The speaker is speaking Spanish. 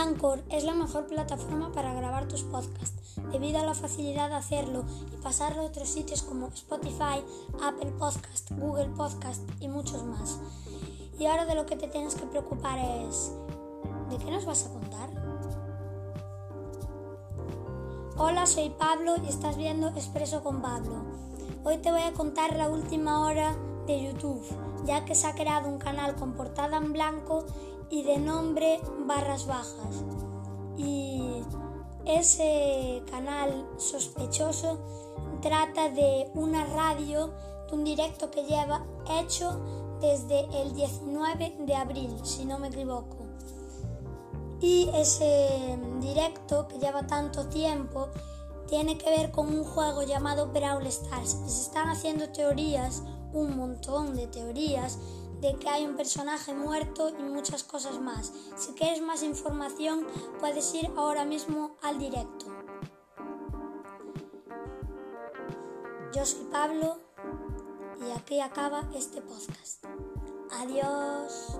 Anchor es la mejor plataforma para grabar tus podcasts, debido a la facilidad de hacerlo y pasarlo a otros sitios como Spotify, Apple Podcast, Google Podcast y muchos más. Y ahora de lo que te tienes que preocupar es, ¿de qué nos vas a contar? Hola, soy Pablo y estás viendo Expreso con Pablo. Hoy te voy a contar la última hora de YouTube, ya que se ha creado un canal con portada en blanco y de nombre barras bajas. Y ese canal sospechoso trata de una radio, de un directo que lleva hecho desde el 19 de abril, si no me equivoco. Y ese directo que lleva tanto tiempo tiene que ver con un juego llamado Brawl Stars. Se están haciendo teorías, un montón de teorías, de que hay un personaje muerto y muchas cosas más. Si quieres más información puedes ir ahora mismo al directo. Yo soy Pablo y aquí acaba este podcast. Adiós.